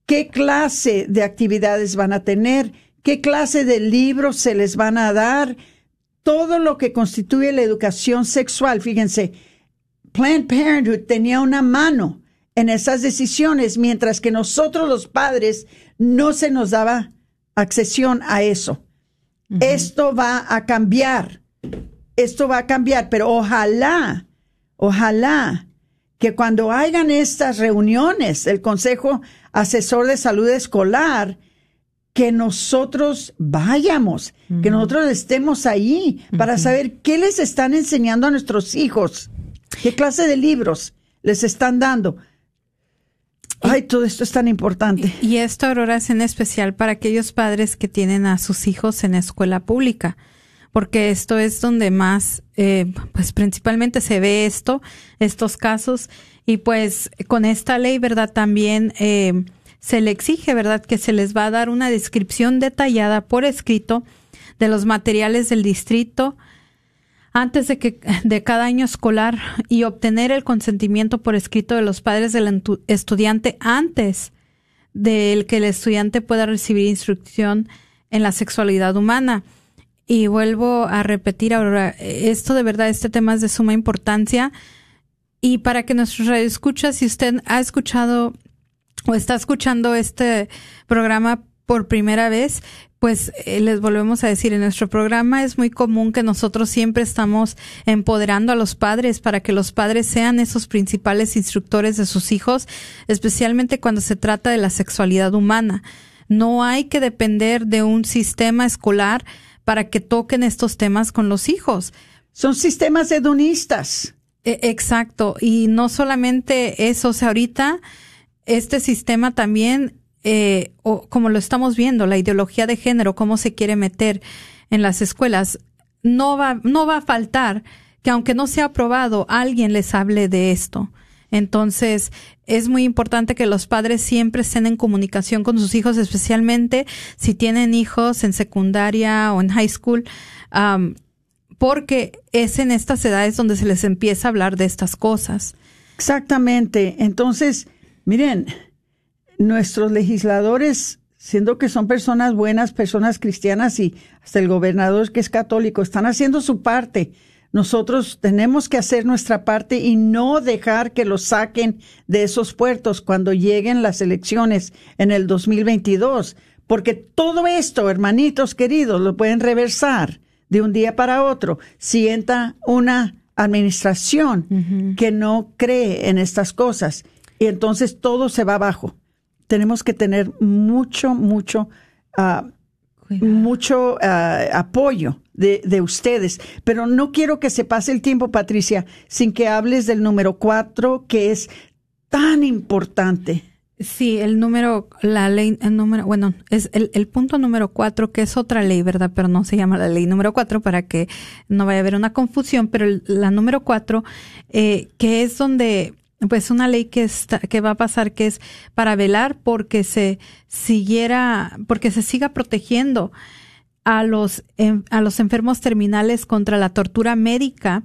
qué clase de actividades van a tener, qué clase de libros se les van a dar, todo lo que constituye la educación sexual. Fíjense, Planned Parenthood tenía una mano en esas decisiones, mientras que nosotros los padres no se nos daba accesión a eso. Esto va a cambiar, esto va a cambiar, pero ojalá, ojalá que cuando hagan estas reuniones del Consejo Asesor de Salud Escolar, que nosotros vayamos, que nosotros estemos ahí para saber qué les están enseñando a nuestros hijos, qué clase de libros les están dando. Ay, todo esto es tan importante. Y esto, Aurora, es en especial para aquellos padres que tienen a sus hijos en escuela pública, porque esto es donde más, eh, pues principalmente se ve esto, estos casos, y pues con esta ley, ¿verdad? También eh, se le exige, ¿verdad?, que se les va a dar una descripción detallada por escrito de los materiales del distrito, antes de que de cada año escolar y obtener el consentimiento por escrito de los padres del estudiante antes del que el estudiante pueda recibir instrucción en la sexualidad humana. Y vuelvo a repetir ahora, esto de verdad, este tema es de suma importancia. Y para que nuestro radio escucha, si usted ha escuchado o está escuchando este programa por primera vez, pues eh, les volvemos a decir, en nuestro programa es muy común que nosotros siempre estamos empoderando a los padres para que los padres sean esos principales instructores de sus hijos, especialmente cuando se trata de la sexualidad humana. No hay que depender de un sistema escolar para que toquen estos temas con los hijos. Son sistemas hedonistas. E, exacto. Y no solamente eso, o sea, ahorita este sistema también eh, o como lo estamos viendo, la ideología de género, cómo se quiere meter en las escuelas, no va, no va a faltar que aunque no sea aprobado, alguien les hable de esto. Entonces, es muy importante que los padres siempre estén en comunicación con sus hijos, especialmente si tienen hijos en secundaria o en high school, porque es en estas edades donde se les empieza a hablar de estas cosas. Exactamente. Entonces, miren, nuestros legisladores, siendo que son personas buenas, personas cristianas y hasta el gobernador que es católico, están haciendo su parte. Nosotros tenemos que hacer nuestra parte y no dejar que los saquen de esos puertos cuando lleguen las elecciones en el 2022, porque todo esto, hermanitos queridos, lo pueden reversar de un día para otro. Si entra una administración que no cree en estas cosas y entonces todo se va abajo tenemos que tener mucho, mucho, uh, mucho uh, apoyo de, de, ustedes. Pero no quiero que se pase el tiempo, Patricia, sin que hables del número cuatro, que es tan importante. Sí, el número, la ley, el número, bueno, es el, el punto número cuatro, que es otra ley, ¿verdad? Pero no se llama la ley número cuatro para que no vaya a haber una confusión, pero la número cuatro, eh, que es donde pues una ley que está, que va a pasar que es para velar porque se siguiera, porque se siga protegiendo a los, a los enfermos terminales contra la tortura médica,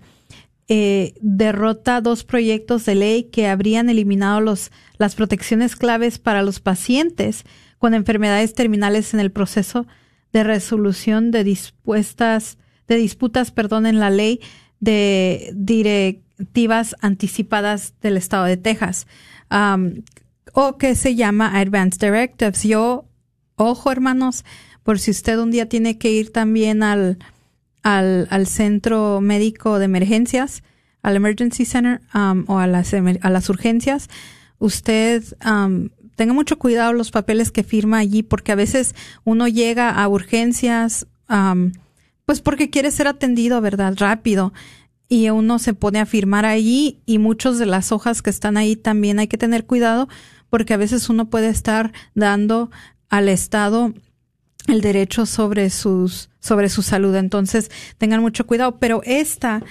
eh, derrota dos proyectos de ley que habrían eliminado los, las protecciones claves para los pacientes con enfermedades terminales en el proceso de resolución de dispuestas, de disputas, perdón, en la ley de direct, anticipadas del estado de Texas, um, o que se llama Advanced Directives. Yo, ojo hermanos, por si usted un día tiene que ir también al, al, al centro médico de emergencias, al Emergency Center um, o a las, a las urgencias, usted um, tenga mucho cuidado los papeles que firma allí, porque a veces uno llega a urgencias, pues porque quiere ser atendido, ¿verdad? Rápido y uno se pone a firmar ahí y muchos de las hojas que están ahí también hay que tener cuidado porque a veces uno puede estar dando al Estado el derecho sobre sus sobre su salud. Entonces, tengan mucho cuidado. Pero esta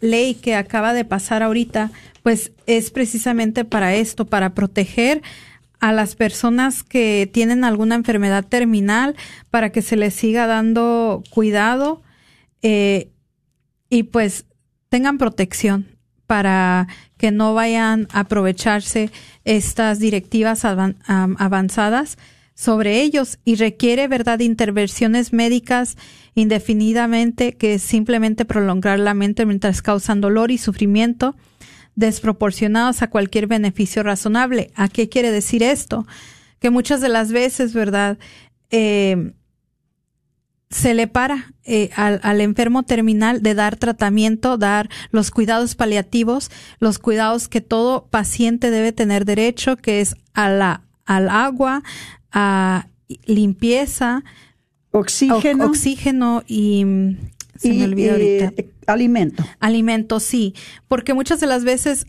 ley que acaba de pasar ahorita, pues es precisamente para esto, para proteger a las personas que tienen alguna enfermedad terminal para que se les siga dando cuidado eh, y pues tengan protección para que no vayan a aprovecharse estas directivas avanzadas sobre ellos y requiere, ¿verdad?, intervenciones médicas indefinidamente que es simplemente prolongar la mente mientras causan dolor y sufrimiento desproporcionados a cualquier beneficio razonable. ¿A qué quiere decir esto? Que muchas de las veces, ¿verdad? Eh, se le para eh, al, al, enfermo terminal de dar tratamiento, dar los cuidados paliativos, los cuidados que todo paciente debe tener derecho, que es a la, al agua, a limpieza, oxígeno, oxígeno y se me olvida ahorita. Eh, alimento. Alimento, sí, porque muchas de las veces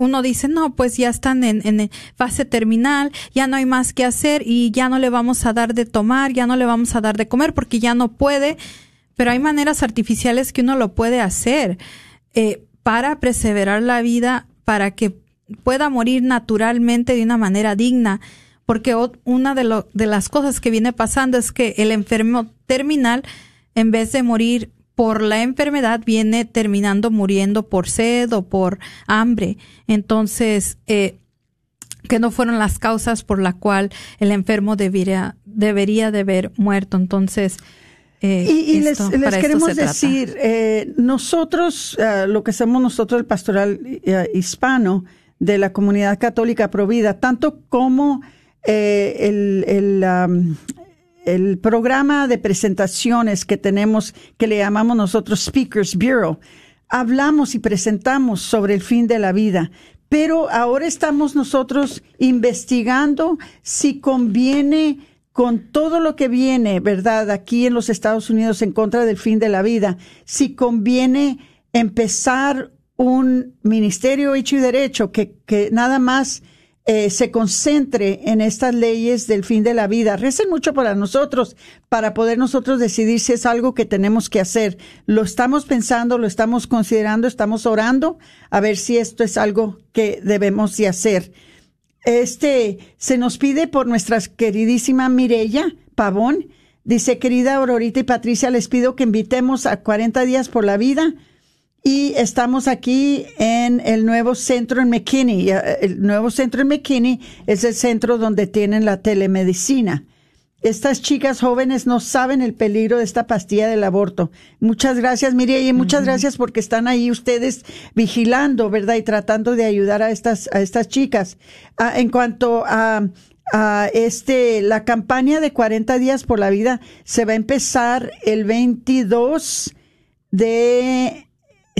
uno dice, no, pues ya están en, en, fase terminal, ya no hay más que hacer y ya no le vamos a dar de tomar, ya no le vamos a dar de comer porque ya no puede, pero hay maneras artificiales que uno lo puede hacer eh, para perseverar la vida, para que pueda morir naturalmente de una manera digna, porque una de, lo, de las cosas que viene pasando es que el enfermo terminal, en vez de morir por la enfermedad viene terminando muriendo por sed o por hambre. Entonces, eh, que no fueron las causas por la cual el enfermo debería, debería de haber muerto. Entonces, eh, y, les, queremos decir, eh, nosotros, lo que somos nosotros, el pastoral hispano de la comunidad católica provida, tanto como el, el, el programa de presentaciones que tenemos, que le llamamos nosotros Speakers Bureau, hablamos y presentamos sobre el fin de la vida, pero ahora estamos nosotros investigando si conviene con todo lo que viene, ¿verdad? Aquí en los Estados Unidos en contra del fin de la vida, si conviene empezar un ministerio hecho y derecho que, que nada más eh, se concentre en estas leyes del fin de la vida. Recen mucho para nosotros, para poder nosotros decidir si es algo que tenemos que hacer. Lo estamos pensando, lo estamos considerando, estamos orando a ver si esto es algo que debemos de hacer. Este se nos pide por nuestra queridísima Mirella Pavón. Dice, querida Aurorita y Patricia, les pido que invitemos a 40 días por la vida y estamos aquí en el nuevo centro en McKinney. El nuevo centro en McKinney es el centro donde tienen la telemedicina. Estas chicas jóvenes no saben el peligro de esta pastilla del aborto. Muchas gracias, Miriam, y muchas gracias porque están ahí ustedes vigilando, ¿verdad? Y tratando de ayudar a estas, a estas chicas. Ah, en cuanto a, a este, la campaña de 40 días por la vida se va a empezar el 22 de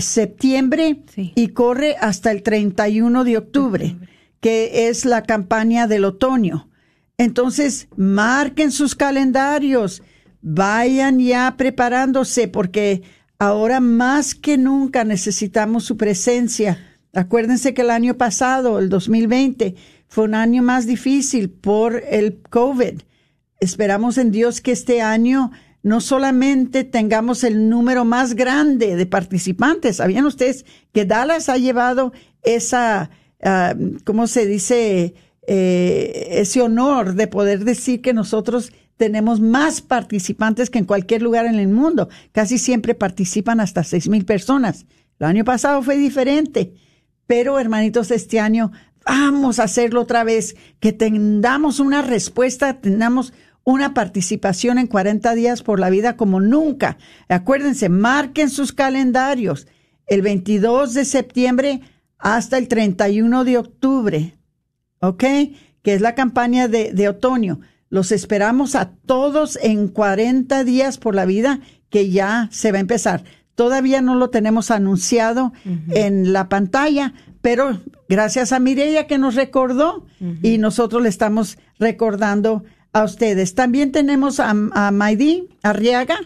septiembre y corre hasta el 31 de octubre, que es la campaña del otoño. Entonces, marquen sus calendarios, vayan ya preparándose porque ahora más que nunca necesitamos su presencia. Acuérdense que el año pasado, el 2020, fue un año más difícil por el COVID. Esperamos en Dios que este año no solamente tengamos el número más grande de participantes, ¿sabían ustedes que Dallas ha llevado esa, uh, ¿cómo se dice? Eh, ese honor de poder decir que nosotros tenemos más participantes que en cualquier lugar en el mundo. Casi siempre participan hasta seis mil personas. El año pasado fue diferente, pero hermanitos, este año vamos a hacerlo otra vez, que tengamos una respuesta, tengamos una participación en 40 días por la vida como nunca. Acuérdense, marquen sus calendarios el 22 de septiembre hasta el 31 de octubre, ¿ok? Que es la campaña de, de otoño. Los esperamos a todos en 40 días por la vida que ya se va a empezar. Todavía no lo tenemos anunciado en la pantalla, pero gracias a Mireya que nos recordó y nosotros le estamos recordando a ustedes. También tenemos a, a Maidí Arriaga,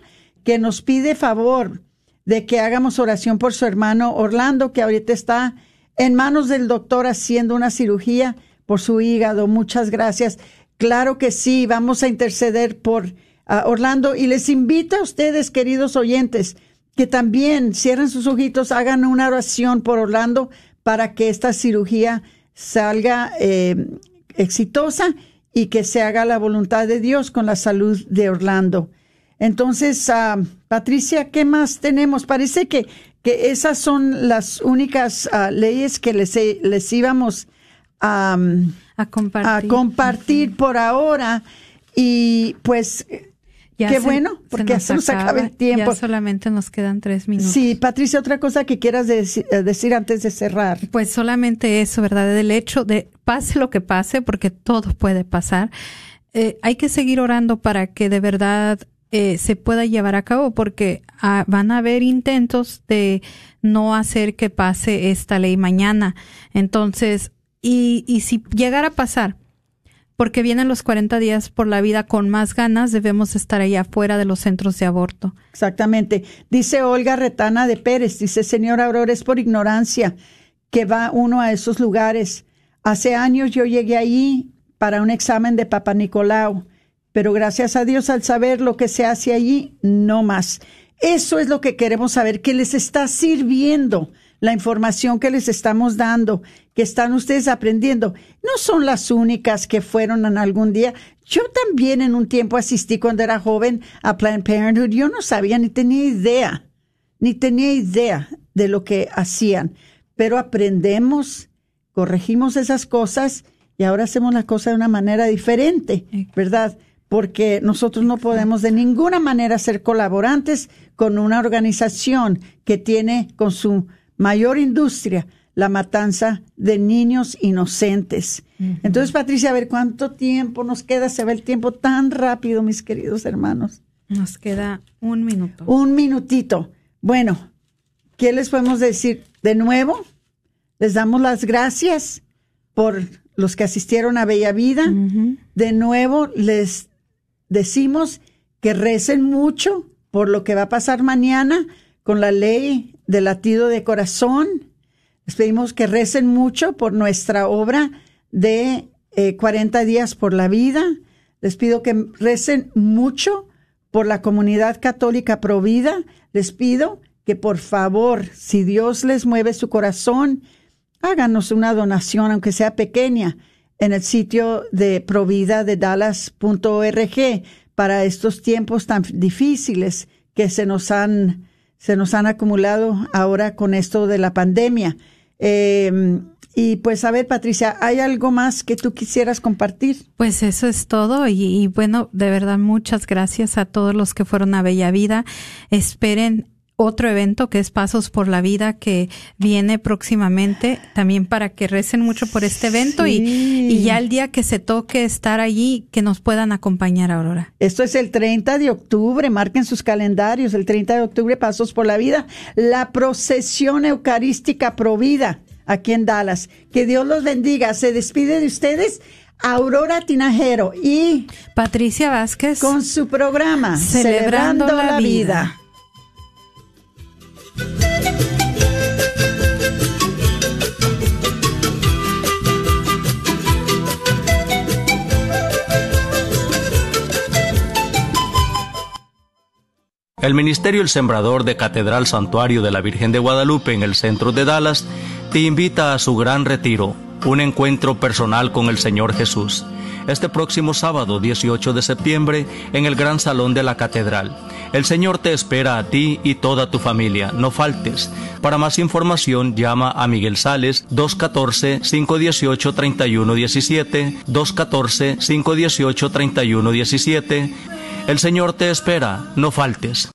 que nos pide favor de que hagamos oración por su hermano Orlando, que ahorita está en manos del doctor haciendo una cirugía por su hígado. Muchas gracias. Claro que sí, vamos a interceder por Orlando y les invito a ustedes, queridos oyentes, que también cierren sus ojitos, hagan una oración por Orlando para que esta cirugía salga eh, exitosa y que se haga la voluntad de Dios con la salud de Orlando. Entonces, ah, Patricia, ¿qué más tenemos? Parece que, que esas son las únicas ah, leyes que les, les íbamos a, compartir, por ahora. Y pues Qué bueno, porque ya se nos acaba el tiempo. Ya solamente nos quedan tres minutos. Sí, Patricia, otra cosa que quieras eh, decir, antes de cerrar. Pues solamente eso, ¿verdad? Del hecho de pase lo que pase, porque todo puede pasar. Eh, hay que seguir orando para que de verdad eh, se pueda llevar a cabo, porque ah, van a haber intentos de no hacer que pase esta ley mañana. Entonces, y, y si llegara a pasar, porque vienen los 40 días por la vida con más ganas, debemos estar allá afuera de los centros de aborto. Exactamente. Dice Olga Retana de Pérez, dice, señora Aurora, es por ignorancia que va uno a esos lugares. Hace años yo llegué allí para un examen de Papa Nicolau, pero gracias a Dios al saber lo que se hace allí, no más. Eso es lo que queremos saber, que les está sirviendo la información que les estamos dando, que están ustedes aprendiendo. No son las únicas que fueron en algún día. Yo también en un tiempo asistí cuando era joven a Planned Parenthood. Yo no sabía ni tenía idea, ni tenía idea de lo que hacían. Pero aprendemos, corregimos esas cosas y ahora hacemos la cosa de una manera diferente, ¿verdad? Porque nosotros no podemos de ninguna manera ser colaborantes con una organización que tiene con su mayor industria, la matanza de niños inocentes. Entonces, Patricia, a ver cuánto tiempo nos queda. Se va el tiempo tan rápido, mis queridos hermanos. Nos queda un minuto. Un minutito. Bueno, ¿qué les podemos decir? De nuevo, les damos las gracias por los que asistieron a Bella Vida. De nuevo, les decimos que recen mucho por lo que va a pasar mañana con la ley de latido de corazón. Les pedimos que recen mucho por nuestra obra de 40 eh, días por la vida. Les pido que recen mucho por la comunidad católica provida. Les pido que por favor, si Dios les mueve su corazón, háganos una donación, aunque sea pequeña, en el sitio de provida de dallas.org para estos tiempos tan difíciles que se nos han se nos han acumulado ahora con esto de la pandemia. Em, y pues a ver, Patricia, ¿hay algo más que tú quisieras compartir? Pues eso es todo y, y, bueno, de verdad muchas gracias a todos los que fueron a Bella Vida. Esperen otro evento que es Pasos por la Vida que viene próximamente también para que recen mucho por este evento y, y, ya el día que se toque estar allí que nos puedan acompañar Aurora. Esto es el 30 de octubre, marquen sus calendarios, el 30 de octubre Pasos por la Vida, la procesión eucarística provida aquí en Dallas. Que Dios los bendiga. Se despide de ustedes. Aurora Tinajero y Patricia Vázquez con su programa Celebrando, la, vida. El Ministerio El Sembrador de Catedral Santuario de la Virgen de Guadalupe en el centro de Dallas te invita a su gran retiro, un encuentro personal con el Señor Jesús, este próximo sábado 18 de septiembre en el Gran Salón de la Catedral. El Señor te espera a ti y toda tu familia. No faltes. Para más información llama a Miguel Sales 214-518-3117, 214-518-3117. El Señor te espera. No faltes.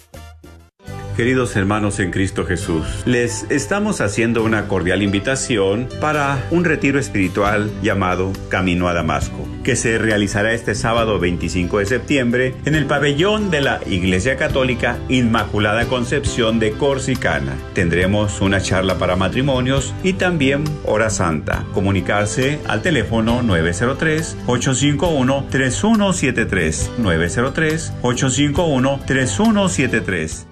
Queridos hermanos en Cristo Jesús, les estamos haciendo una cordial invitación para un retiro espiritual llamado Camino a Damasco, que se realizará este sábado 25 de septiembre en el pabellón de la Iglesia Católica Inmaculada Concepción de Corsicana. Tendremos una charla para matrimonios y también hora santa. Comunicarse al teléfono 903-851-3173. 903-851-3173.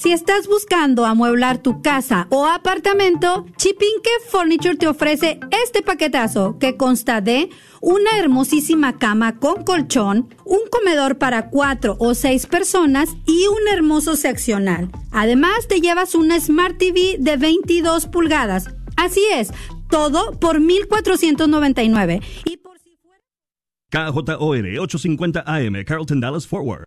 Si estás buscando amueblar tu casa o apartamento, Chipinque Furniture te ofrece este paquetazo que consta de una hermosísima cama con colchón, un comedor para cuatro o seis personas y un hermoso seccional. Además, te llevas una Smart TV de 22 pulgadas. Así es, todo por 1499. Y por si. KJOR 850 AM, Carlton Dallas Forward.